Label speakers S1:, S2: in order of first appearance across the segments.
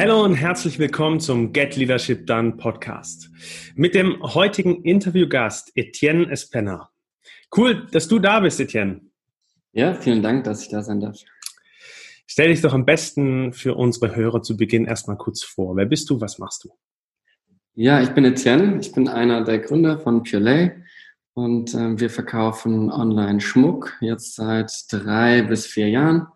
S1: Hallo und herzlich willkommen zum Get Leadership Done Podcast mit dem heutigen Interviewgast Etienne Espenner. Cool, dass du da bist, Etienne.
S2: Ja, vielen Dank, dass ich da sein darf.
S1: Stell dich doch am besten für unsere Hörer zu Beginn erstmal kurz vor. Wer bist du? Was machst du?
S2: Ja, ich bin Etienne. Ich bin einer der Gründer von Purelay und äh, wir verkaufen online Schmuck jetzt seit drei bis vier Jahren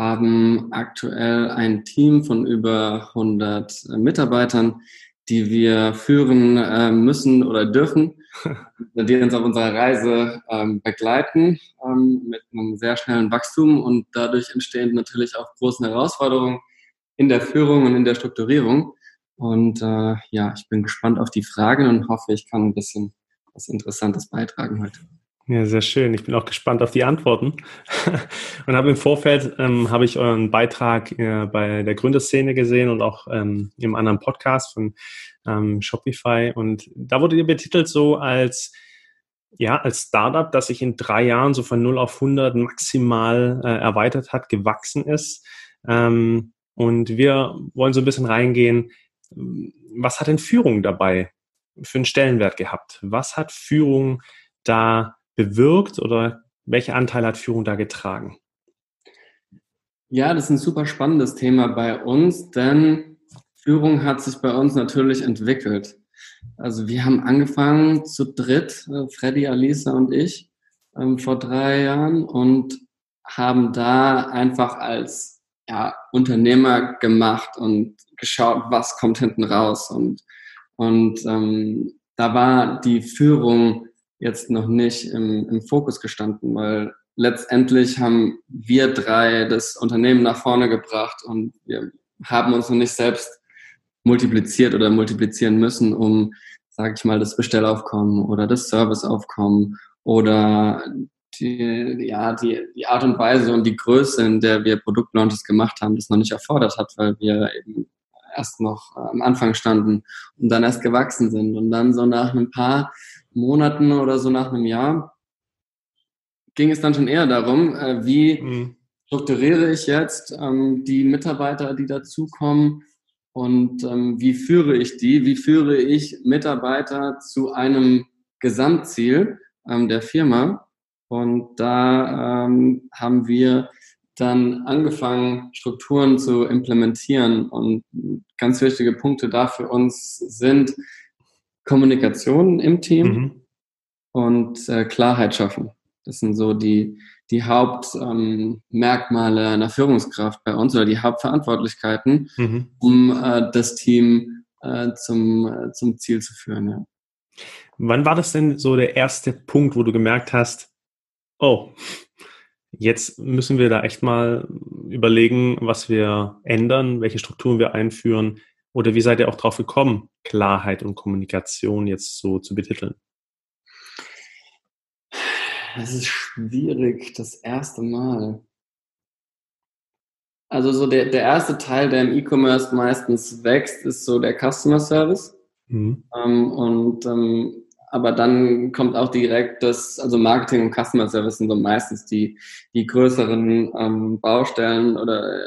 S2: haben aktuell ein Team von über 100 äh, Mitarbeitern, die wir führen äh, müssen oder dürfen, die uns auf unserer Reise ähm, begleiten ähm, mit einem sehr schnellen Wachstum und dadurch entstehen natürlich auch große Herausforderungen in der Führung und in der Strukturierung. Und äh, ja, ich bin gespannt auf die Fragen und hoffe, ich kann ein bisschen was Interessantes beitragen heute.
S1: Ja, sehr schön. Ich bin auch gespannt auf die Antworten. und habe im Vorfeld ähm, habe ich euren Beitrag äh, bei der Gründerszene gesehen und auch ähm, im anderen Podcast von ähm, Shopify. Und da wurde ihr betitelt so als ja, als Startup, das sich in drei Jahren so von 0 auf 100 maximal äh, erweitert hat, gewachsen ist. Ähm, und wir wollen so ein bisschen reingehen, was hat denn Führung dabei für einen Stellenwert gehabt? Was hat Führung da bewirkt oder welcher Anteil hat Führung da getragen?
S2: Ja, das ist ein super spannendes Thema bei uns, denn Führung hat sich bei uns natürlich entwickelt. Also wir haben angefangen zu dritt, äh, Freddy, Alisa und ich, ähm, vor drei Jahren und haben da einfach als ja, Unternehmer gemacht und geschaut, was kommt hinten raus. Und, und ähm, da war die Führung jetzt noch nicht im, im Fokus gestanden, weil letztendlich haben wir drei das Unternehmen nach vorne gebracht und wir haben uns noch nicht selbst multipliziert oder multiplizieren müssen, um, sage ich mal, das Bestellaufkommen oder das Serviceaufkommen oder die, ja, die, die Art und Weise und die Größe, in der wir Produktlaunches gemacht haben, das noch nicht erfordert hat, weil wir eben erst noch am Anfang standen und dann erst gewachsen sind. Und dann so nach ein paar Monaten oder so nach einem Jahr ging es dann schon eher darum, äh, wie mhm. strukturiere ich jetzt ähm, die Mitarbeiter, die dazukommen und ähm, wie führe ich die, wie führe ich Mitarbeiter zu einem Gesamtziel ähm, der Firma. Und da ähm, haben wir dann angefangen, Strukturen zu implementieren. Und ganz wichtige Punkte da für uns sind, Kommunikation im Team mhm. und äh, Klarheit schaffen. Das sind so die, die Hauptmerkmale ähm, einer Führungskraft bei uns oder die Hauptverantwortlichkeiten, mhm. um äh, das Team äh, zum, äh, zum Ziel zu führen. Ja.
S1: Wann war das denn so der erste Punkt, wo du gemerkt hast, oh, jetzt müssen wir da echt mal überlegen, was wir ändern, welche Strukturen wir einführen, oder wie seid ihr auch drauf gekommen, Klarheit und Kommunikation jetzt so zu betiteln?
S2: Es ist schwierig, das erste Mal. Also so der, der erste Teil, der im E-Commerce meistens wächst, ist so der Customer Service. Mhm. Ähm, und ähm, aber dann kommt auch direkt das, also Marketing und Customer Service sind so meistens die, die größeren ähm, Baustellen oder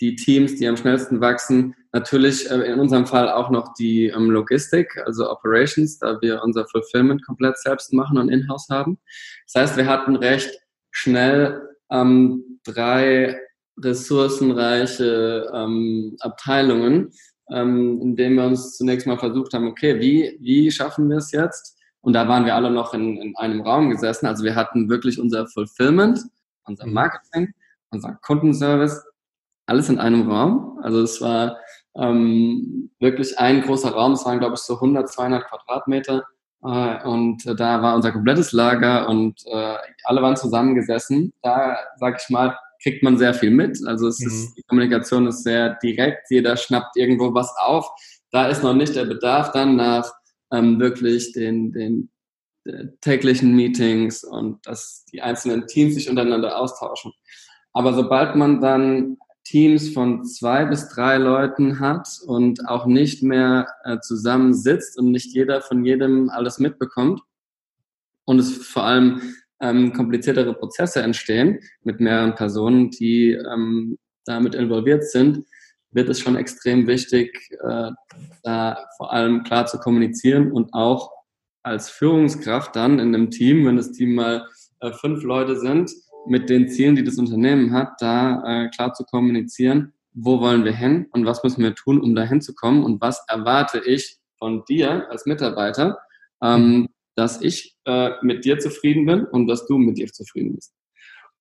S2: die Teams, die am schnellsten wachsen. Natürlich äh, in unserem Fall auch noch die ähm, Logistik, also Operations, da wir unser Fulfillment komplett selbst machen und in-house haben. Das heißt, wir hatten recht schnell ähm, drei ressourcenreiche ähm, Abteilungen, ähm, in denen wir uns zunächst mal versucht haben, okay, wie, wie schaffen wir es jetzt? Und da waren wir alle noch in, in einem Raum gesessen. Also wir hatten wirklich unser Fulfillment, unser mhm. Marketing, unser Kundenservice, alles in einem Raum. Also es war ähm, wirklich ein großer Raum. Es waren, glaube ich, so 100, 200 Quadratmeter. Äh, und äh, da war unser komplettes Lager und äh, alle waren zusammengesessen. Da, sag ich mal, kriegt man sehr viel mit. Also es mhm. ist, die Kommunikation ist sehr direkt. Jeder schnappt irgendwo was auf. Da ist noch nicht der Bedarf dann nach ähm, wirklich den, den äh, täglichen Meetings und dass die einzelnen Teams sich untereinander austauschen. Aber sobald man dann Teams von zwei bis drei Leuten hat und auch nicht mehr äh, zusammen sitzt und nicht jeder von jedem alles mitbekommt und es vor allem ähm, kompliziertere Prozesse entstehen mit mehreren Personen, die ähm, damit involviert sind, wird es schon extrem wichtig, äh, da vor allem klar zu kommunizieren und auch als Führungskraft dann in einem Team, wenn das Team mal äh, fünf Leute sind, mit den Zielen, die das Unternehmen hat, da äh, klar zu kommunizieren, wo wollen wir hin und was müssen wir tun, um da hinzukommen und was erwarte ich von dir als Mitarbeiter, ähm, dass ich äh, mit dir zufrieden bin und dass du mit dir zufrieden bist.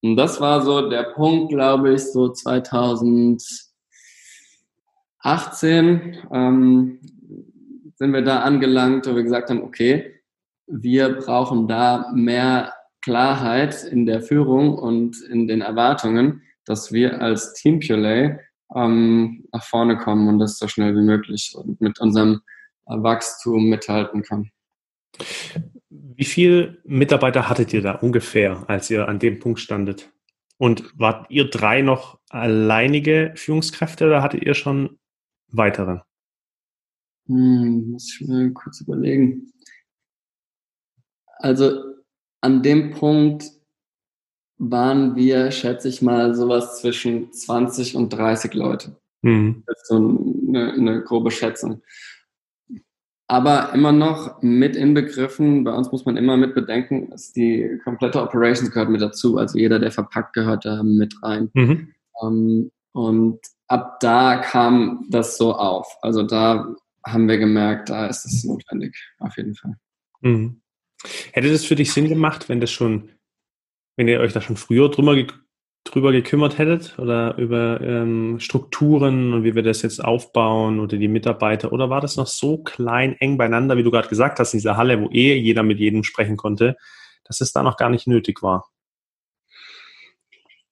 S2: Und das war so der Punkt, glaube ich, so 2018 ähm, sind wir da angelangt, wo wir gesagt haben, okay, wir brauchen da mehr Klarheit in der Führung und in den Erwartungen, dass wir als Team Purelay ähm, nach vorne kommen und das so schnell wie möglich und mit unserem Wachstum mithalten können.
S1: Wie viele Mitarbeiter hattet ihr da ungefähr, als ihr an dem Punkt standet? Und wart ihr drei noch alleinige Führungskräfte oder hattet ihr schon weitere?
S2: Hm, muss ich mir kurz überlegen. Also an dem Punkt waren wir, schätze ich mal, sowas zwischen 20 und 30 Leute. Mhm. Das ist so eine, eine grobe Schätzung. Aber immer noch mit inbegriffen, bei uns muss man immer mit bedenken, dass die komplette Operations gehört mit dazu. Also jeder, der verpackt, gehört da mit rein. Mhm. Um, ähm, und ab da kam das so auf. Also da haben wir gemerkt, da ist es notwendig, auf jeden Fall. Mhm.
S1: Hätte das für dich Sinn gemacht, wenn das schon, wenn ihr euch da schon früher drüber, drüber gekümmert hättet oder über ähm, Strukturen und wie wir das jetzt aufbauen oder die Mitarbeiter? Oder war das noch so klein, eng beieinander, wie du gerade gesagt hast, in dieser Halle, wo eh jeder mit jedem sprechen konnte, dass es da noch gar nicht nötig war?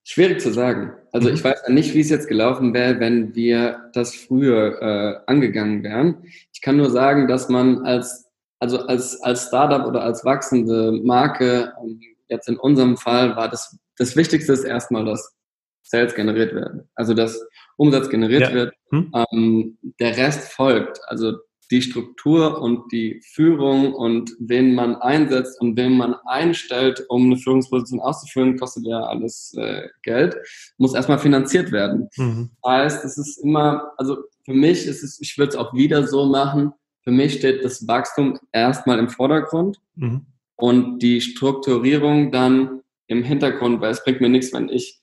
S2: Schwierig zu sagen. Also ich mhm. weiß ja nicht, wie es jetzt gelaufen wäre, wenn wir das früher äh, angegangen wären. Ich kann nur sagen, dass man als also als, als Startup oder als wachsende Marke, ähm, jetzt in unserem Fall war das, das Wichtigste ist erstmal, dass Sales generiert werden. Also dass Umsatz generiert ja. wird. Hm. Ähm, der Rest folgt. Also die Struktur und die Führung und wen man einsetzt und wen man einstellt, um eine Führungsposition auszufüllen, kostet ja alles äh, Geld, muss erstmal finanziert werden. Mhm. Das heißt, es ist immer, also für mich ist es, ich würde es auch wieder so machen, für mich steht das Wachstum erstmal im Vordergrund mhm. und die Strukturierung dann im Hintergrund, weil es bringt mir nichts, wenn ich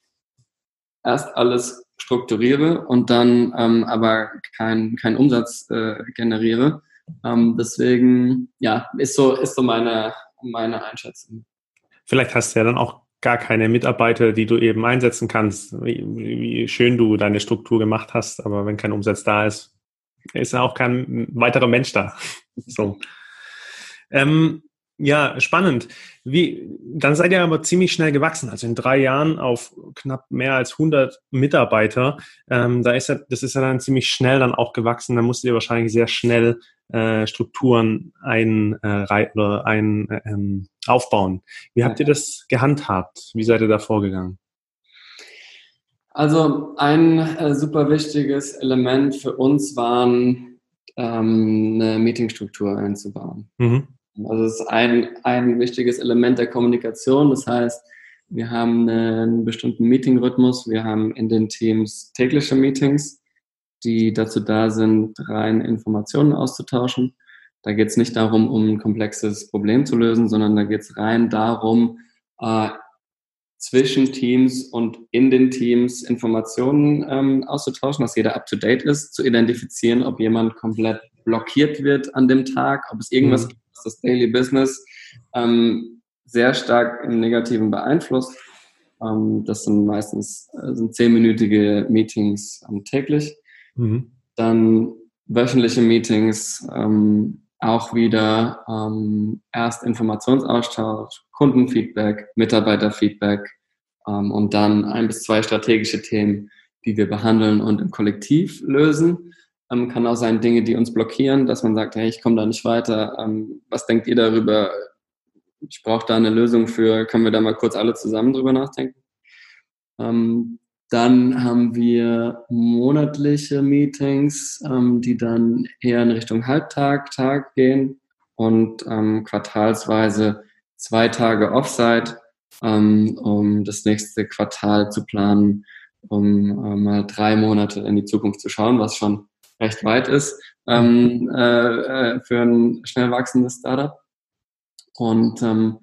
S2: erst alles strukturiere und dann ähm, aber keinen kein Umsatz äh, generiere. Ähm, deswegen, ja, ist so, ist so meine, meine Einschätzung.
S1: Vielleicht hast du ja dann auch gar keine Mitarbeiter, die du eben einsetzen kannst, wie, wie schön du deine Struktur gemacht hast, aber wenn kein Umsatz da ist, ist ja auch kein weiterer Mensch da. So. Ähm, ja, spannend. Wie, dann seid ihr aber ziemlich schnell gewachsen, also in drei Jahren auf knapp mehr als 100 Mitarbeiter. Ähm, da ist ja, das ist ja dann ziemlich schnell dann auch gewachsen. Da musstet ihr wahrscheinlich sehr schnell äh, Strukturen ein, äh, oder ein, äh, ähm, aufbauen. Wie habt ihr das gehandhabt? Wie seid ihr da vorgegangen?
S2: Also ein äh, super wichtiges Element für uns waren, ähm, eine Meetingstruktur einzubauen. Mhm. Also es ist ein, ein wichtiges Element der Kommunikation. Das heißt, wir haben einen bestimmten Meetingrhythmus. Wir haben in den Teams tägliche Meetings, die dazu da sind, rein Informationen auszutauschen. Da geht es nicht darum, um ein komplexes Problem zu lösen, sondern da geht es rein darum, äh, zwischen Teams und in den Teams Informationen ähm, auszutauschen, dass jeder up-to-date ist, zu identifizieren, ob jemand komplett blockiert wird an dem Tag, ob es irgendwas mhm. gibt, was das Daily Business ähm, sehr stark im Negativen beeinflusst. Ähm, das sind meistens äh, sind zehnminütige Meetings ähm, täglich. Mhm. Dann wöchentliche Meetings, ähm, auch wieder ähm, erst Informationsaustausch, Kundenfeedback, Mitarbeiterfeedback ähm, und dann ein bis zwei strategische Themen, die wir behandeln und im Kollektiv lösen. Ähm, kann auch sein Dinge, die uns blockieren, dass man sagt, hey, ich komme da nicht weiter. Ähm, was denkt ihr darüber? Ich brauche da eine Lösung für. Können wir da mal kurz alle zusammen drüber nachdenken? Ähm, dann haben wir monatliche Meetings, ähm, die dann eher in Richtung Halbtag, Tag gehen und ähm, quartalsweise zwei Tage Offsite, ähm, um das nächste Quartal zu planen um äh, mal drei Monate in die Zukunft zu schauen, was schon recht weit ist ähm, äh, äh, für ein schnell wachsendes Startup. Und ähm,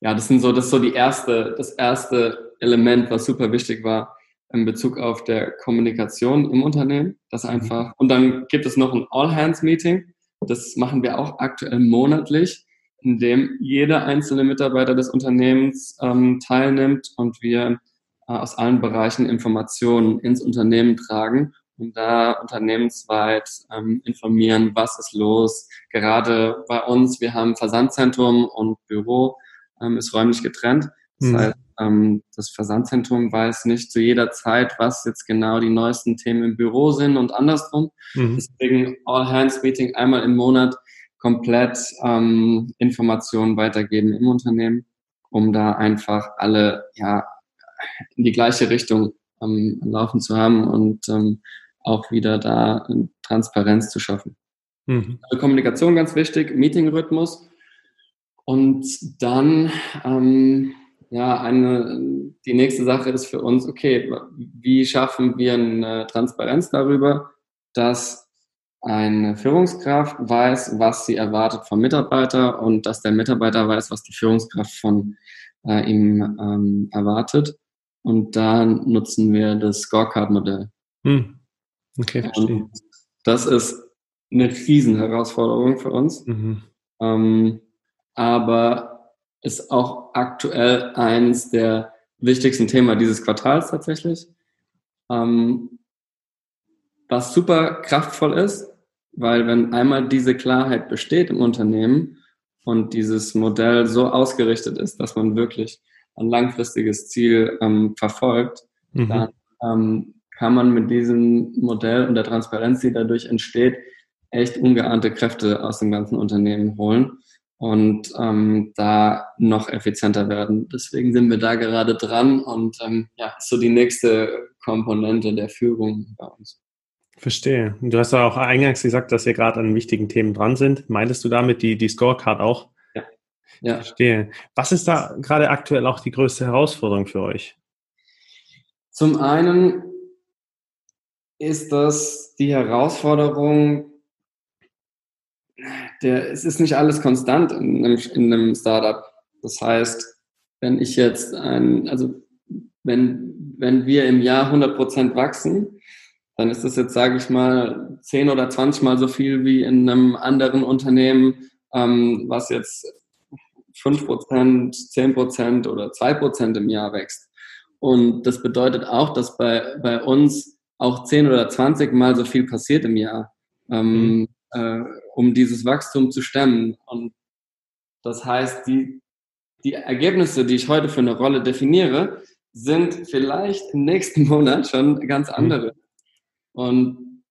S2: ja, das sind so, das ist so die erste, das erste Element, was super wichtig war in Bezug auf der Kommunikation im Unternehmen. Das mhm. einfach. Und dann gibt es noch ein All-Hands-Meeting. Das machen wir auch aktuell monatlich, in dem jeder einzelne Mitarbeiter des Unternehmens ähm, teilnimmt und wir äh, aus allen Bereichen Informationen ins Unternehmen tragen und da unternehmensweit ähm, informieren, was ist los. Gerade bei uns, wir haben Versandzentrum und Büro, ähm, ist räumlich getrennt. Das mhm. heißt, ähm, das Versandzentrum weiß nicht zu jeder Zeit, was jetzt genau die neuesten Themen im Büro sind und andersrum. Mhm. Deswegen All Hands Meeting einmal im Monat komplett ähm, Informationen weitergeben im Unternehmen, um da einfach alle ja in die gleiche Richtung ähm, laufen zu haben und ähm, auch wieder da Transparenz zu schaffen. Mhm. Also Kommunikation ganz wichtig, Meetingrhythmus und dann ähm, ja eine die nächste Sache ist für uns okay, wie schaffen wir eine Transparenz darüber, dass eine Führungskraft weiß, was sie erwartet vom Mitarbeiter und dass der Mitarbeiter weiß, was die Führungskraft von äh, ihm ähm, erwartet. Und da nutzen wir das Scorecard-Modell. Hm. Okay, verstehe. Und das ist eine Riesenherausforderung für uns. Mhm. Ähm, aber ist auch aktuell eins der wichtigsten Themen dieses Quartals tatsächlich. Ähm, was super kraftvoll ist, weil wenn einmal diese Klarheit besteht im Unternehmen und dieses Modell so ausgerichtet ist, dass man wirklich ein langfristiges Ziel ähm, verfolgt, mhm. dann ähm, kann man mit diesem Modell und der Transparenz, die dadurch entsteht, echt ungeahnte Kräfte aus dem ganzen Unternehmen holen und ähm, da noch effizienter werden. Deswegen sind wir da gerade dran und ähm, ja, so die nächste Komponente der Führung bei uns.
S1: Verstehe. Du hast ja auch eingangs gesagt, dass ihr gerade an wichtigen Themen dran sind. Meintest du damit die, die Scorecard auch? Ja. ja. Verstehe. Was ist da gerade aktuell auch die größte Herausforderung für euch?
S2: Zum einen ist das die Herausforderung, der, es ist nicht alles konstant in einem, in einem Startup. Das heißt, wenn ich jetzt ein, also wenn, wenn wir im Jahr 100% wachsen, dann ist das jetzt, sage ich mal, 10 oder 20 Mal so viel wie in einem anderen Unternehmen, ähm, was jetzt 5%, 10% oder 2% im Jahr wächst. Und das bedeutet auch, dass bei, bei uns auch 10 oder 20 Mal so viel passiert im Jahr. Ähm, mhm äh, um dieses Wachstum zu stemmen. Und das heißt, die, die Ergebnisse, die ich heute für eine Rolle definiere, sind vielleicht im nächsten Monat schon ganz mhm. Und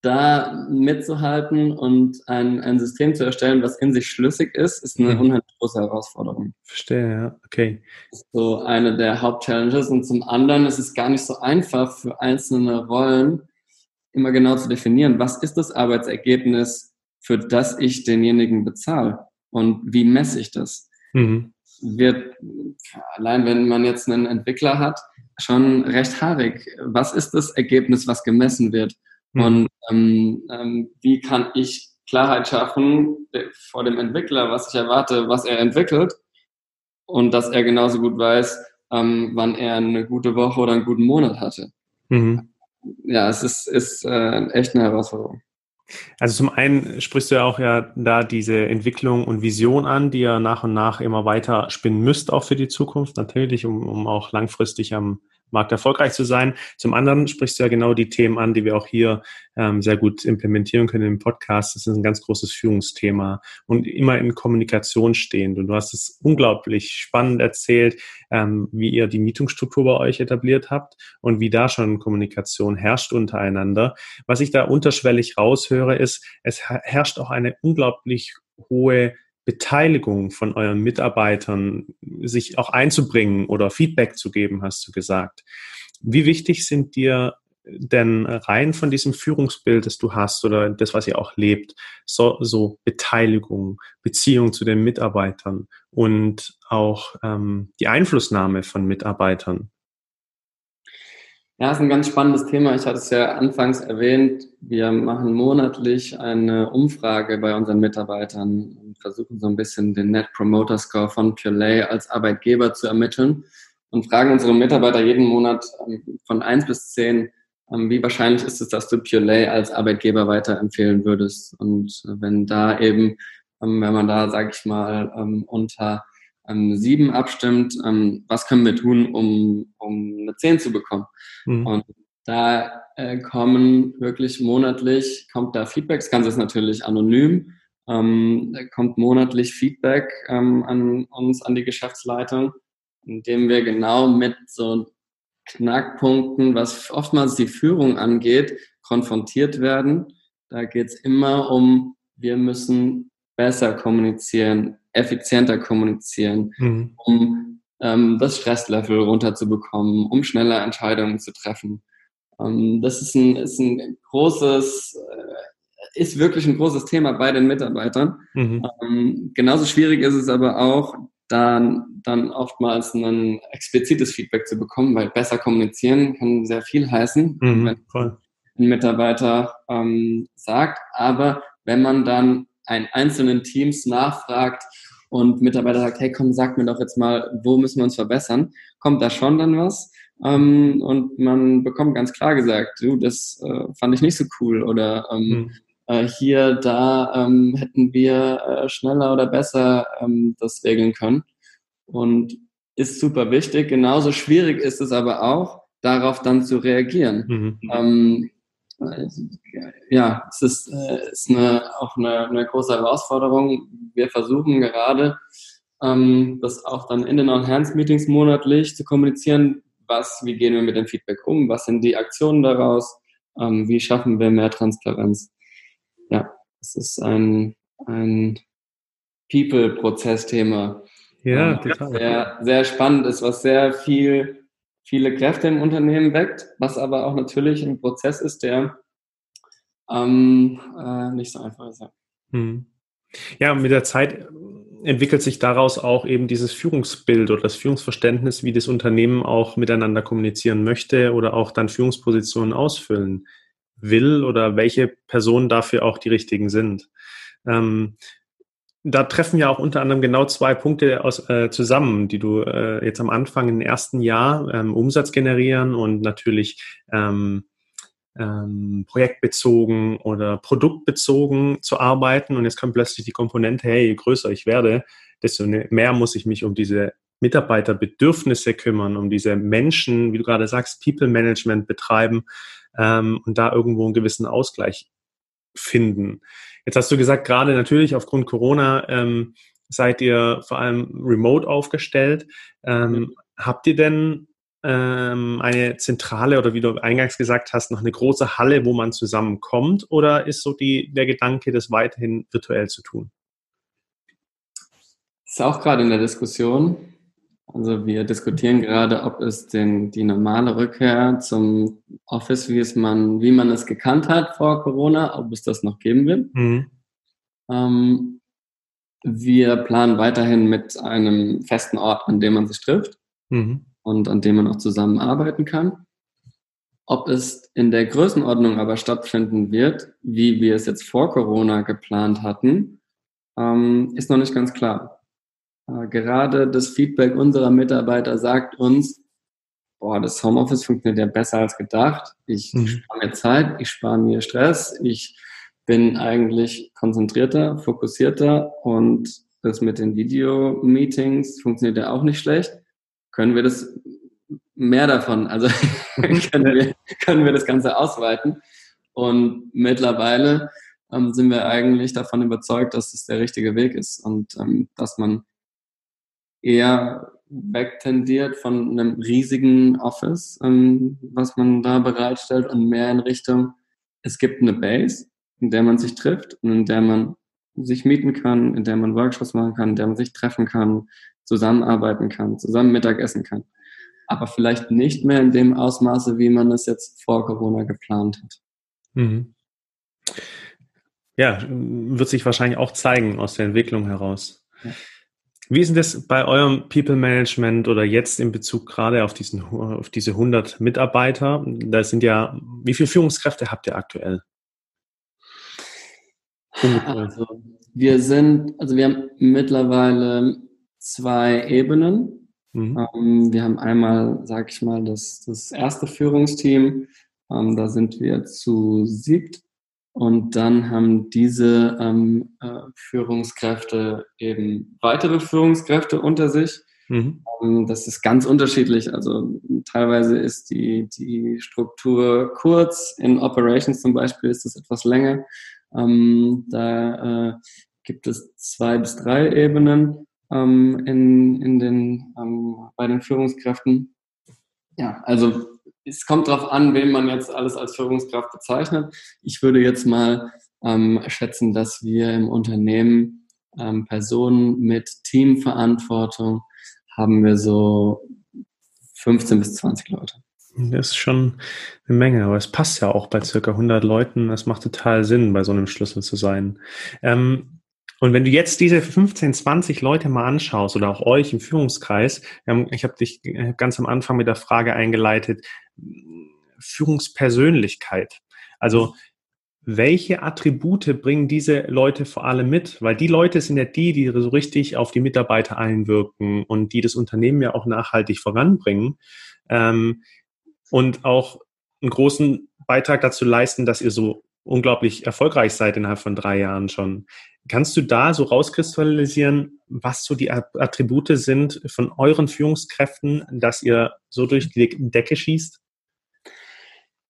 S2: da mitzuhalten und ein, ein System zu erstellen, was in sich schlüssig ist, ist eine mhm. unheimlich große Herausforderung.
S1: Verstehe, ja, okay.
S2: So eine der Hauptchallenges. Und zum anderen ist es gar nicht so einfach für einzelne Rollen, immer genau zu definieren, was ist das Arbeitsergebnis, für das ich denjenigen bezahle und wie messe ich das. Mhm. Wird, allein wenn man jetzt einen Entwickler hat, schon recht haarig. Was ist das Ergebnis, was gemessen wird? Mhm. Und ähm, ähm, wie kann ich Klarheit schaffen vor dem Entwickler, was ich erwarte, was er entwickelt und dass er genauso gut weiß, ähm, wann er eine gute Woche oder einen guten Monat hatte. Mhm ja, es ist, ist äh, echt eine Herausforderung.
S1: Also zum einen sprichst du ja auch ja da diese Entwicklung und Vision an, die ihr nach und nach immer weiter spinnen müsst, auch für die Zukunft natürlich, um, um auch langfristig am Markt erfolgreich zu sein. Zum anderen sprichst du ja genau die Themen an, die wir auch hier ähm, sehr gut implementieren können im Podcast. Das ist ein ganz großes Führungsthema und immer in Kommunikation stehend. Und du hast es unglaublich spannend erzählt, ähm, wie ihr die Mietungsstruktur bei euch etabliert habt und wie da schon Kommunikation herrscht untereinander. Was ich da unterschwellig raushöre, ist, es herrscht auch eine unglaublich hohe Beteiligung von euren Mitarbeitern, sich auch einzubringen oder Feedback zu geben, hast du gesagt. Wie wichtig sind dir denn rein von diesem Führungsbild, das du hast oder das, was ihr auch lebt, so, so Beteiligung, Beziehung zu den Mitarbeitern und auch ähm, die Einflussnahme von Mitarbeitern?
S2: Ja, ist ein ganz spannendes Thema. Ich hatte es ja anfangs erwähnt. Wir machen monatlich eine Umfrage bei unseren Mitarbeitern und versuchen so ein bisschen den Net Promoter Score von Purelay als Arbeitgeber zu ermitteln und fragen unsere Mitarbeiter jeden Monat ähm, von eins bis zehn, ähm, wie wahrscheinlich ist es, dass du Purelay als Arbeitgeber weiterempfehlen würdest? Und äh, wenn da eben, ähm, wenn man da, sag ich mal, unter sieben abstimmt, was können wir tun, um, um eine zehn zu bekommen. Mhm. Und da äh, kommen wirklich monatlich, kommt da Feedback, das Ganze ist natürlich anonym, ähm, kommt monatlich Feedback ähm, an uns, an die Geschäftsleitung, indem wir genau mit so Knackpunkten, was oftmals die Führung angeht, konfrontiert werden. Da geht es immer um, wir müssen besser kommunizieren, effizienter kommunizieren, mhm. um ähm, das Stresslevel runterzubekommen, um schneller Entscheidungen zu treffen. Ähm, das ist ein, ist ein großes, äh, ist wirklich ein großes Thema bei den Mitarbeitern. Mhm. Ähm, genauso schwierig ist es aber auch, dann, dann oftmals ein explizites Feedback zu bekommen, weil besser kommunizieren kann sehr viel heißen, mhm, wenn voll. ein Mitarbeiter ähm, sagt. Aber wenn man dann einen einzelnen Teams nachfragt und Mitarbeiter sagt, hey komm, sag mir doch jetzt mal, wo müssen wir uns verbessern, kommt da schon dann was. Ähm, und man bekommt ganz klar gesagt, du, das äh, fand ich nicht so cool oder ähm, mhm. äh, hier, da ähm, hätten wir äh, schneller oder besser ähm, das regeln können. Und ist super wichtig. Genauso schwierig ist es aber auch, darauf dann zu reagieren. Mhm. Ja, es ist, äh, ist eine, auch eine, eine große Herausforderung. Wir versuchen gerade, ähm, das auch dann in den On-Hands-Meetings monatlich zu kommunizieren. Was, wie gehen wir mit dem Feedback um? Was sind die Aktionen daraus? Ähm, wie schaffen wir mehr Transparenz? Ja, es ist ein, ein People-Prozess-Thema. Ja, ähm, total. Sehr, sehr spannend ist, was sehr viel viele Kräfte im Unternehmen weckt, was aber auch natürlich ein Prozess ist, der ähm, äh, nicht so einfach ist.
S1: Hm. Ja, mit der Zeit entwickelt sich daraus auch eben dieses Führungsbild oder das Führungsverständnis, wie das Unternehmen auch miteinander kommunizieren möchte oder auch dann Führungspositionen ausfüllen will oder welche Personen dafür auch die richtigen sind. Ähm, da treffen ja auch unter anderem genau zwei Punkte aus, äh, zusammen, die du äh, jetzt am Anfang im ersten Jahr ähm, Umsatz generieren und natürlich ähm, ähm, projektbezogen oder produktbezogen zu arbeiten. Und jetzt kommt plötzlich die Komponente, hey, je größer ich werde, desto ne, mehr muss ich mich um diese Mitarbeiterbedürfnisse kümmern, um diese Menschen, wie du gerade sagst, People Management betreiben ähm, und da irgendwo einen gewissen Ausgleich finden. Jetzt hast du gesagt, gerade natürlich aufgrund Corona ähm, seid ihr vor allem remote aufgestellt. Ähm, habt ihr denn ähm, eine zentrale oder wie du eingangs gesagt hast, noch eine große Halle, wo man zusammenkommt? Oder ist so die, der Gedanke, das weiterhin virtuell zu tun?
S2: Das ist auch gerade in der Diskussion. Also wir diskutieren gerade, ob es den, die normale Rückkehr zum Office, wie es man, wie man es gekannt hat vor Corona, ob es das noch geben wird. Mhm. Ähm, wir planen weiterhin mit einem festen Ort, an dem man sich trifft mhm. und an dem man auch zusammenarbeiten kann. Ob es in der Größenordnung aber stattfinden wird, wie wir es jetzt vor Corona geplant hatten, ähm, ist noch nicht ganz klar. Äh, gerade das Feedback unserer Mitarbeiter sagt uns, boah, das Homeoffice funktioniert ja besser als gedacht. Ich mhm. spare mir Zeit, ich spare mir Stress, ich bin eigentlich konzentrierter, fokussierter und das mit den Video-Meetings funktioniert ja auch nicht schlecht. Können wir das mehr davon, also können, wir, können wir das Ganze ausweiten. Und mittlerweile ähm, sind wir eigentlich davon überzeugt, dass das der richtige Weg ist und ähm, dass man eher wegtendiert von einem riesigen Office, ähm, was man da bereitstellt und mehr in Richtung, es gibt eine Base, in der man sich trifft und in der man sich mieten kann, in der man Workshops machen kann, in der man sich treffen kann, zusammenarbeiten kann, zusammen Mittagessen kann. Aber vielleicht nicht mehr in dem Ausmaße, wie man es jetzt vor Corona geplant hat. Mhm.
S1: Ja, wird sich wahrscheinlich auch zeigen aus der Entwicklung heraus. Ja. Wie ist denn das bei eurem People Management oder jetzt in Bezug gerade auf, diesen, auf diese 100 Mitarbeiter? Da sind ja, wie viele Führungskräfte habt ihr aktuell?
S2: Also, wir sind, also wir haben mittlerweile zwei Ebenen. Mhm. Ähm, wir haben einmal, sag ich mal, das, das erste Führungsteam. Ähm, da sind wir zu siebt und dann haben diese ähm, äh, Führungskräfte eben weitere Führungskräfte unter sich. Mhm. Ähm, das ist ganz unterschiedlich. Also teilweise ist die, die Struktur kurz. In Operations zum Beispiel ist es etwas länger. Ähm, da äh, gibt es zwei bis drei Ebenen ähm, in, in den, ähm, bei den Führungskräften. Ja, also es kommt darauf an, wen man jetzt alles als Führungskraft bezeichnet. Ich würde jetzt mal ähm, schätzen, dass wir im Unternehmen ähm, Personen mit Teamverantwortung haben wir so 15 bis 20 Leute.
S1: Das ist schon eine Menge, aber es passt ja auch bei circa 100 Leuten. Das macht total Sinn, bei so einem Schlüssel zu sein. Ähm, und wenn du jetzt diese 15, 20 Leute mal anschaust oder auch euch im Führungskreis, ich habe dich äh, ganz am Anfang mit der Frage eingeleitet, Führungspersönlichkeit. Also welche Attribute bringen diese Leute vor allem mit? Weil die Leute sind ja die, die so richtig auf die Mitarbeiter einwirken und die das Unternehmen ja auch nachhaltig voranbringen ähm, und auch einen großen Beitrag dazu leisten, dass ihr so unglaublich erfolgreich seid innerhalb von drei Jahren schon. Kannst du da so rauskristallisieren, was so die Attribute sind von euren Führungskräften, dass ihr so durch die Decke schießt?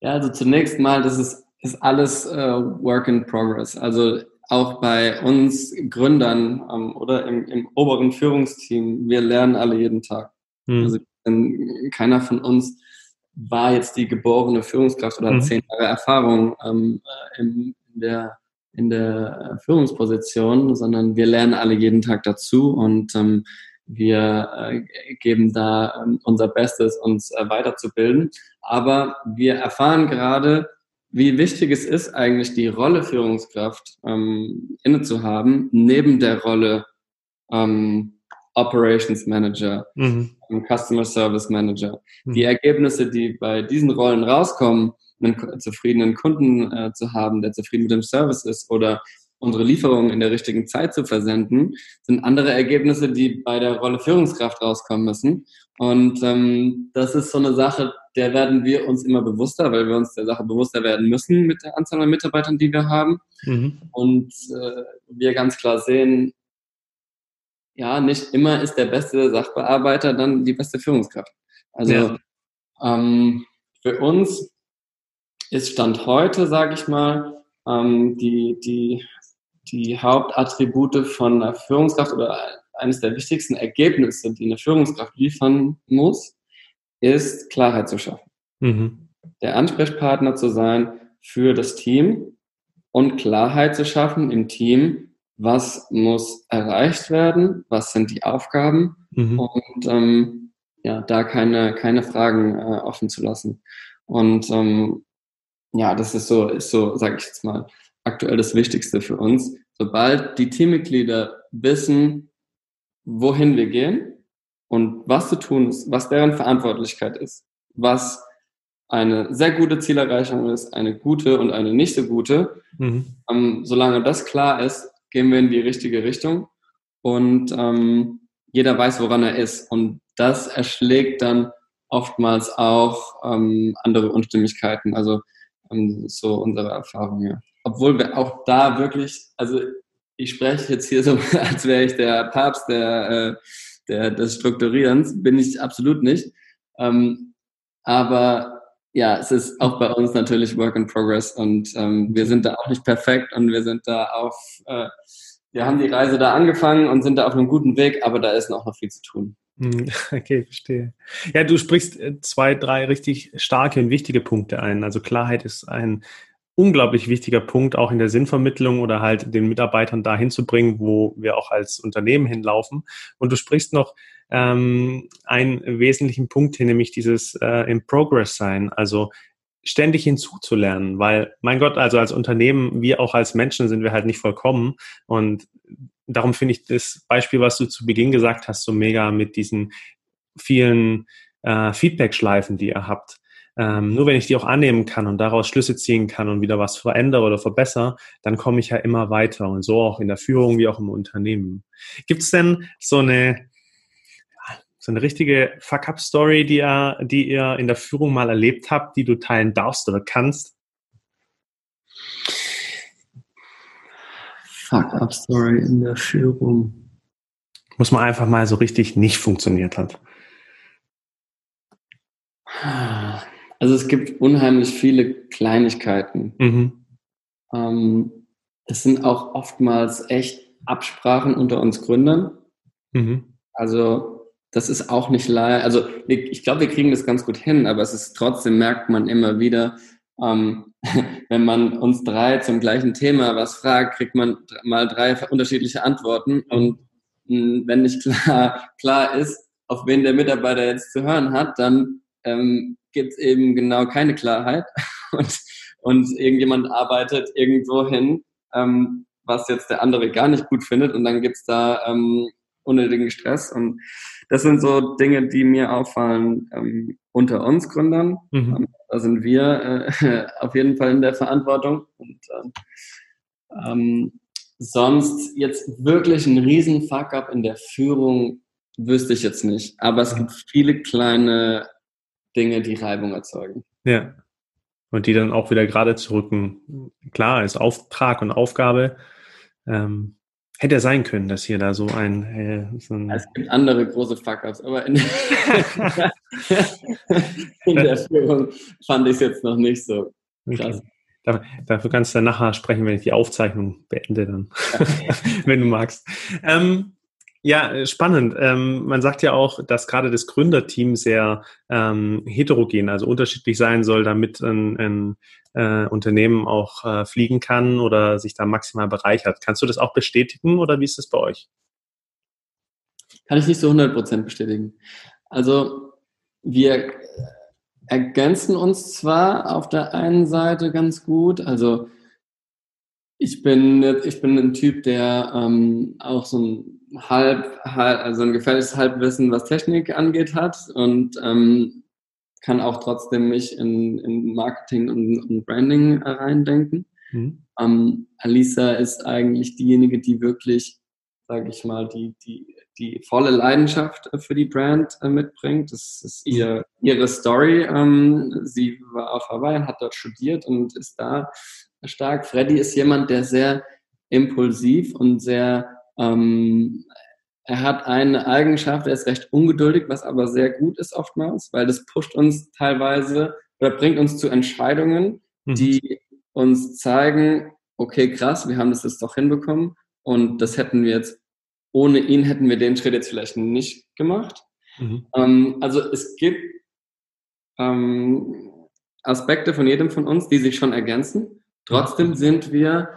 S2: Ja, also zunächst mal, das ist, ist alles äh, Work in Progress. Also auch bei uns Gründern ähm, oder im, im, oberen Führungsteam, wir lernen alle jeden Tag. Hm. Also keiner von uns war jetzt die geborene Führungskraft oder mhm. zehn Jahre Erfahrung ähm, äh, in, in, der, in der Führungsposition, sondern wir lernen alle jeden Tag dazu und ähm, wir äh, geben da ähm, unser Bestes, uns äh, weiterzubilden. Aber wir erfahren gerade, wie wichtig es ist, eigentlich die Rolle Führungskraft ähm, inne zu haben, neben der Rolle ähm, Operations Manager, mhm. Customer Service Manager. Mhm. Die Ergebnisse, die bei diesen Rollen rauskommen, einen zufriedenen Kunden äh, zu haben, der zufrieden mit dem Service ist oder unsere Lieferungen in der richtigen Zeit zu versenden, sind andere Ergebnisse, die bei der Rolle Führungskraft rauskommen müssen. Und ähm, das ist so eine Sache, der werden wir uns immer bewusster, weil wir uns der Sache bewusster werden müssen mit der Anzahl an Mitarbeitern, die wir haben. Mhm. Und äh, wir ganz klar sehen, ja, nicht immer ist der beste Sachbearbeiter dann die beste Führungskraft. Also ja. ähm, für uns ist Stand heute, sage ich mal, ähm, die, die, die Hauptattribute von einer Führungskraft oder eines der wichtigsten Ergebnisse, die eine Führungskraft liefern muss, ist Klarheit zu schaffen. Mhm. Der Ansprechpartner zu sein für das Team und Klarheit zu schaffen im Team, was muss erreicht werden, was sind die Aufgaben mhm. und ähm, ja, da keine, keine Fragen äh, offen zu lassen. Und ähm, ja, das ist so, ist so, sage ich jetzt mal, aktuell das Wichtigste für uns. Sobald die Teammitglieder wissen, wohin wir gehen und was zu tun ist, was deren Verantwortlichkeit ist, was eine sehr gute Zielerreichung ist, eine gute und eine nicht so gute, mhm. ähm, solange das klar ist, gehen wir in die richtige Richtung und ähm, jeder weiß, woran er ist. Und das erschlägt dann oftmals auch ähm, andere Unstimmigkeiten. Also so unsere Erfahrung, ja. Obwohl wir auch da wirklich, also ich spreche jetzt hier so, als wäre ich der Papst der, äh, der, des Strukturierens, bin ich absolut nicht. Ähm, aber ja, es ist auch bei uns natürlich Work in Progress und ähm, wir sind da auch nicht perfekt und wir sind da auf, äh, wir haben die Reise da angefangen und sind da auf einem guten Weg, aber da ist noch, noch viel zu tun.
S1: Hm, okay, verstehe. Ja, du sprichst äh, zwei, drei richtig starke und wichtige Punkte ein. Also Klarheit ist ein unglaublich wichtiger Punkt, auch in der Sinnvermittlung oder halt den Mitarbeitern dahin zu bringen, wo wir auch als Unternehmen hinlaufen. Und du sprichst noch ähm, einen wesentlichen Punkt hin, nämlich dieses äh, im Progress sein, also ständig hinzuzulernen, weil, mein Gott, also als Unternehmen, wir auch als Menschen sind wir halt nicht vollkommen und darum finde ich das Beispiel, was du zu Beginn gesagt hast, so mega mit diesen vielen äh, Feedback-Schleifen, die ihr habt. Ähm, nur wenn ich die auch annehmen kann und daraus Schlüsse ziehen kann und wieder was verändere oder verbessere, dann komme ich ja immer weiter und so auch in der Führung wie auch im Unternehmen. Gibt es denn so eine so eine richtige Fuck-up-Story, die ihr, die ihr in der Führung mal erlebt habt, die du teilen darfst oder kannst?
S2: Fuck-up-Story in der Führung.
S1: Muss man einfach mal so richtig nicht funktioniert hat.
S2: Also es gibt unheimlich viele Kleinigkeiten. Mhm. Ähm, es sind auch oftmals echt Absprachen unter uns Gründern. Mhm. Also das ist auch nicht leicht. Also ich glaube, wir kriegen das ganz gut hin, aber es ist trotzdem merkt man immer wieder, ähm, wenn man uns drei zum gleichen Thema was fragt, kriegt man mal drei unterschiedliche Antworten. Und mh, wenn nicht klar, klar ist, auf wen der Mitarbeiter jetzt zu hören hat, dann ähm, gibt es eben genau keine Klarheit. Und, und irgendjemand arbeitet irgendwo hin, ähm, was jetzt der andere gar nicht gut findet. Und dann gibt es da ähm, unnötigen Stress. Und das sind so Dinge, die mir auffallen ähm, unter uns Gründern. Mhm. Ähm, da sind wir äh, auf jeden Fall in der Verantwortung. Und ähm, sonst jetzt wirklich ein riesen Fuck-up in der Führung wüsste ich jetzt nicht. Aber es gibt viele kleine Dinge, die Reibung erzeugen.
S1: Ja. Und die dann auch wieder gerade zurücken. Klar, ist Auftrag und Aufgabe. Ähm, Hätte ja sein können, dass hier da so ein. Äh, so
S2: ein es gibt andere große Fuck-ups, aber in, in, der Führung fand ich es jetzt noch nicht so krass.
S1: Okay. Dafür kannst du dann nachher sprechen, wenn ich die Aufzeichnung beende, dann, wenn du magst. Ähm, ja, äh, spannend. Ähm, man sagt ja auch, dass gerade das Gründerteam sehr ähm, heterogen, also unterschiedlich sein soll, damit ein, ein äh, Unternehmen auch äh, fliegen kann oder sich da maximal bereichert. Kannst du das auch bestätigen oder wie ist das bei euch?
S2: Kann ich nicht so 100% bestätigen. Also wir ergänzen uns zwar auf der einen Seite ganz gut, also ich bin, ich bin ein Typ, der ähm, auch so ein halb, halb, also ein gefährliches Halbwissen, was Technik angeht, hat und ähm, kann auch trotzdem mich in, in Marketing und, und Branding reindenken. Mhm. Ähm, Alisa ist eigentlich diejenige, die wirklich, sage ich mal, die, die, die volle Leidenschaft für die Brand äh, mitbringt. Das ist ihr, ihre Story. Ähm, sie war auf Hawaii, hat dort studiert und ist da stark. Freddy ist jemand, der sehr impulsiv und sehr ähm, er hat eine Eigenschaft, er ist recht ungeduldig, was aber sehr gut ist oftmals, weil das pusht uns teilweise oder bringt uns zu Entscheidungen, mhm. die uns zeigen, okay, krass, wir haben das jetzt doch hinbekommen und das hätten wir jetzt, ohne ihn hätten wir den Schritt jetzt vielleicht nicht gemacht. Mhm. Ähm, also es gibt ähm, Aspekte von jedem von uns, die sich schon ergänzen. Trotzdem sind wir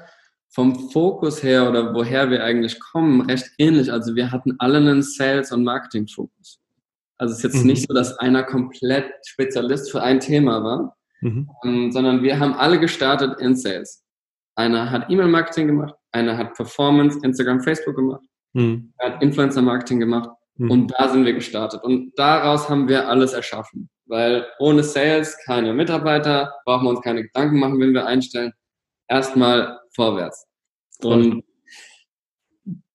S2: vom Fokus her oder woher wir eigentlich kommen, recht ähnlich. Also wir hatten alle einen Sales- und Marketing-Fokus. Also es ist jetzt mhm. nicht so, dass einer komplett Spezialist für ein Thema war, mhm. ähm, sondern wir haben alle gestartet in Sales. Einer hat E-Mail-Marketing gemacht, einer hat Performance, Instagram, Facebook gemacht, mhm. hat Influencer-Marketing gemacht mhm. und da sind wir gestartet. Und daraus haben wir alles erschaffen. Weil ohne Sales keine Mitarbeiter, brauchen wir uns keine Gedanken machen, wenn wir einstellen. Erstmal vorwärts. Und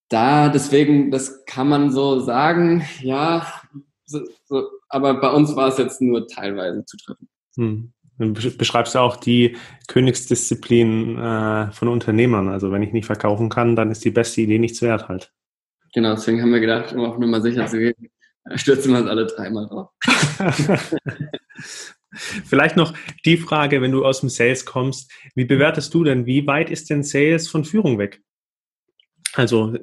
S2: da, deswegen, das kann man so sagen, ja, so, so, aber bei uns war es jetzt nur teilweise zu treffen. Hm.
S1: Du beschreibst ja auch die Königsdisziplin äh, von Unternehmern. Also wenn ich nicht verkaufen kann, dann ist die beste Idee nichts wert halt.
S2: Genau, deswegen haben wir gedacht, um auf Nummer sicher zu gehen, stürzen wir uns alle dreimal drauf.
S1: Vielleicht noch die Frage, wenn du aus dem Sales kommst, wie bewertest du denn, wie weit ist denn Sales von Führung weg? Also,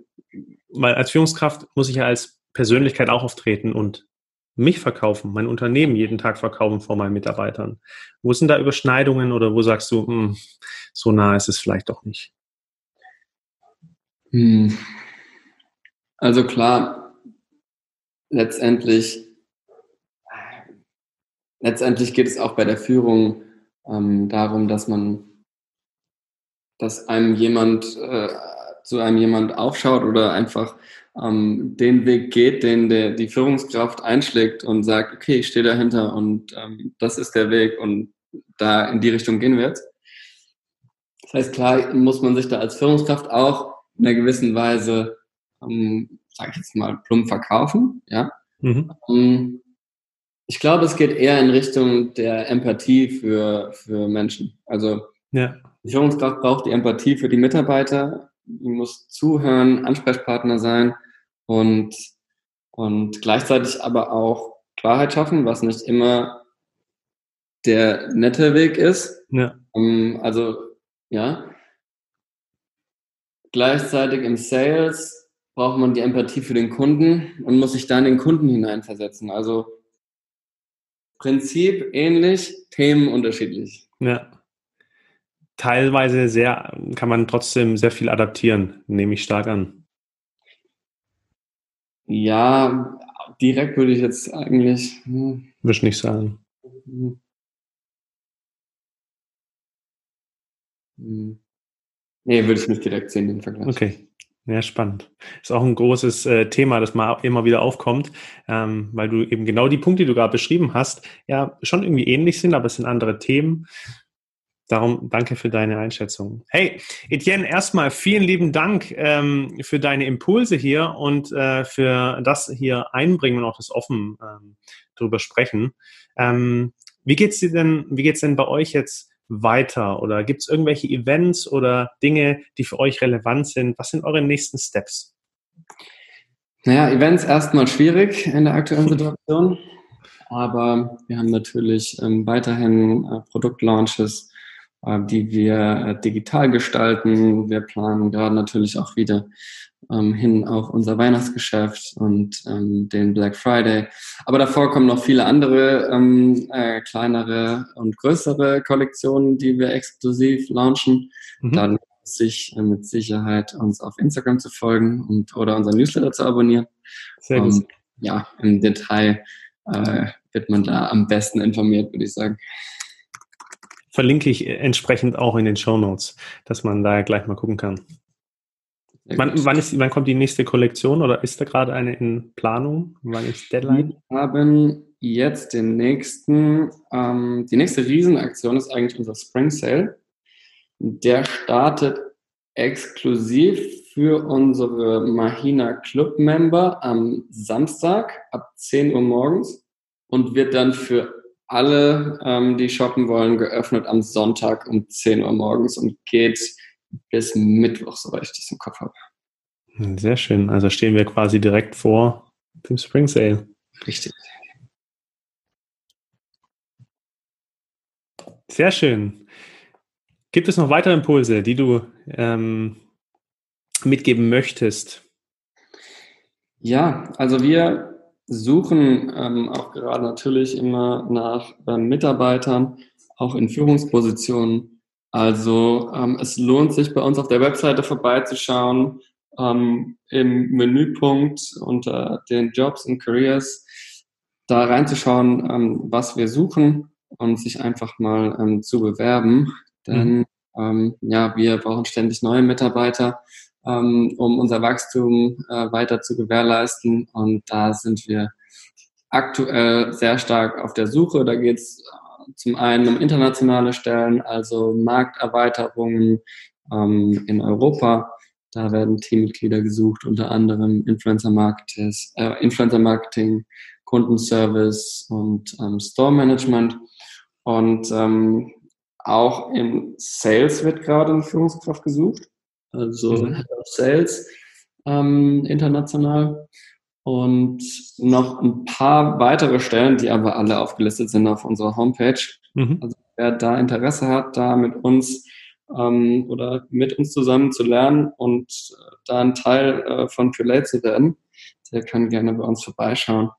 S1: weil als Führungskraft muss ich ja als Persönlichkeit auch auftreten und mich verkaufen, mein Unternehmen jeden Tag verkaufen vor meinen Mitarbeitern. Wo sind da Überschneidungen oder wo sagst du, mh, hm, so nah ist es vielleicht doch nicht?
S2: Hm. Also klar, letztendlich letztendlich geht es auch bei der Führung ähm, darum, dass man, dass einem jemand äh, zu einem jemand aufschaut oder einfach ähm, den Weg geht, den der, die Führungskraft einschlägt und sagt, okay, ich stehe dahinter und ähm, das ist der Weg und da in die Richtung gehen wir jetzt. Das heißt, klar muss man sich da als Führungskraft auch in einer gewissen Weise, ähm, sage ich jetzt mal, plump verkaufen. Ja. Mhm. Ich glaube, es geht eher in Richtung der Empathie für, für Menschen. Also ja. die Führungskraft braucht die Empathie für die Mitarbeiter, die muss zuhören, Ansprechpartner sein und, und gleichzeitig aber auch Klarheit schaffen, was nicht immer der nette Weg ist. Ja. Ähm, also, ja. Gleichzeitig im Sales braucht man die Empathie für den Kunden und muss sich dann in den Kunden hineinversetzen. Also Prinzip ähnlich, Themen unterschiedlich.
S1: Ja. Teilweise sehr, kann man trotzdem sehr viel adaptieren, nehme ich stark an.
S2: Ja, direkt würde ich jetzt eigentlich.
S1: Hm. Würde ich nicht sagen. Hm.
S2: Nee, würde ich nicht direkt sehen, den Vergleich.
S1: Okay. Ja, spannend. Ist auch ein großes äh, Thema, das mal immer wieder aufkommt, ähm, weil du eben genau die Punkte, die du gerade beschrieben hast, ja schon irgendwie ähnlich sind, aber es sind andere Themen. Darum danke für deine Einschätzung. Hey, Etienne, erstmal vielen lieben Dank ähm, für deine Impulse hier und äh, für das hier einbringen und auch das offen ähm, drüber sprechen. Ähm, wie geht's dir denn, wie geht's denn bei euch jetzt weiter? Oder gibt es irgendwelche Events oder Dinge, die für euch relevant sind? Was sind eure nächsten Steps?
S2: Naja, Events erstmal schwierig in der aktuellen Situation. Aber wir haben natürlich ähm, weiterhin äh, Produktlaunches, äh, die wir äh, digital gestalten. Wir planen gerade natürlich auch wieder ähm, hin auf unser Weihnachtsgeschäft und ähm, den Black Friday. Aber davor kommen noch viele andere ähm, äh, kleinere und größere Kollektionen, die wir exklusiv launchen. Mhm. Dann sich äh, mit Sicherheit uns auf Instagram zu folgen und oder unseren Newsletter zu abonnieren. Sehr gut. Um, ja, im Detail äh, wird man da am besten informiert, würde ich sagen
S1: verlinke ich entsprechend auch in den Show Notes, dass man da gleich mal gucken kann. Wann, wann, ist, wann kommt die nächste Kollektion oder ist da gerade eine in Planung? Wann ist Deadline?
S2: Wir haben jetzt den nächsten, ähm, die nächste Riesenaktion ist eigentlich unser Spring Sale. Der startet exklusiv für unsere Mahina Club Member am Samstag ab 10 Uhr morgens und wird dann für alle, ähm, die shoppen wollen, geöffnet am Sonntag um 10 Uhr morgens und geht bis Mittwoch, soweit ich das im Kopf habe.
S1: Sehr schön. Also stehen wir quasi direkt vor dem Spring Sale.
S2: Richtig.
S1: Sehr schön. Gibt es noch weitere Impulse, die du ähm, mitgeben möchtest?
S2: Ja, also wir suchen ähm, auch gerade natürlich immer nach äh, Mitarbeitern, auch in Führungspositionen. Also ähm, es lohnt sich bei uns auf der Webseite vorbeizuschauen, ähm, im Menüpunkt unter den Jobs und Careers, da reinzuschauen, ähm, was wir suchen und sich einfach mal ähm, zu bewerben. Denn mhm. Ähm, ja, wir brauchen ständig neue Mitarbeiter ähm, um unser Wachstum äh, weiter zu gewährleisten. Und da sind wir aktuell sehr stark auf der Suche. Da geht es zum einen um internationale Stellen, also Markterweiterungen ähm, in Europa. Da werden Teammitglieder gesucht, unter anderem Influencer Marketing, äh, Influencer Marketing, Kundenservice und ähm, Store Management. Und ähm, auch im Sales wird gerade eine Führungskraft gesucht also mhm. Head of Sales ähm, international. Und noch ein paar weitere Stellen, die aber alle aufgelistet sind auf unserer Homepage. Mhm. Also wer da Interesse hat, da mit uns ähm, oder mit uns zusammen zu lernen und äh, da ein Teil äh, von Pulate zu werden, der kann gerne bei uns vorbeischauen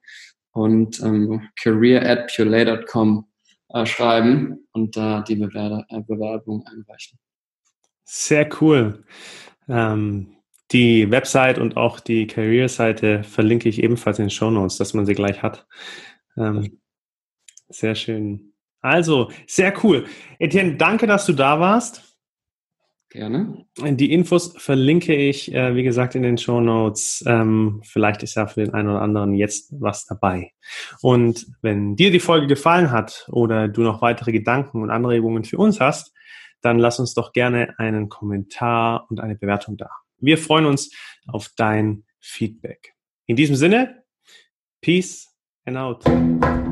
S2: und ähm, career at pulate.com äh, schreiben und da die äh, Bewerbung einreichen.
S1: Sehr cool. Ähm, die Website und auch die Career-Seite verlinke ich ebenfalls in den Show Notes, dass man sie gleich hat. Ähm, sehr schön. Also, sehr cool. Etienne, danke, dass du da warst.
S2: Gerne.
S1: Die Infos verlinke ich, äh, wie gesagt, in den Show Notes. Ähm, vielleicht ist ja für den einen oder anderen jetzt was dabei. Und wenn dir die Folge gefallen hat oder du noch weitere Gedanken und Anregungen für uns hast, dann lass uns doch gerne einen Kommentar und eine Bewertung da. Wir freuen uns auf dein Feedback. In diesem Sinne, Peace and out.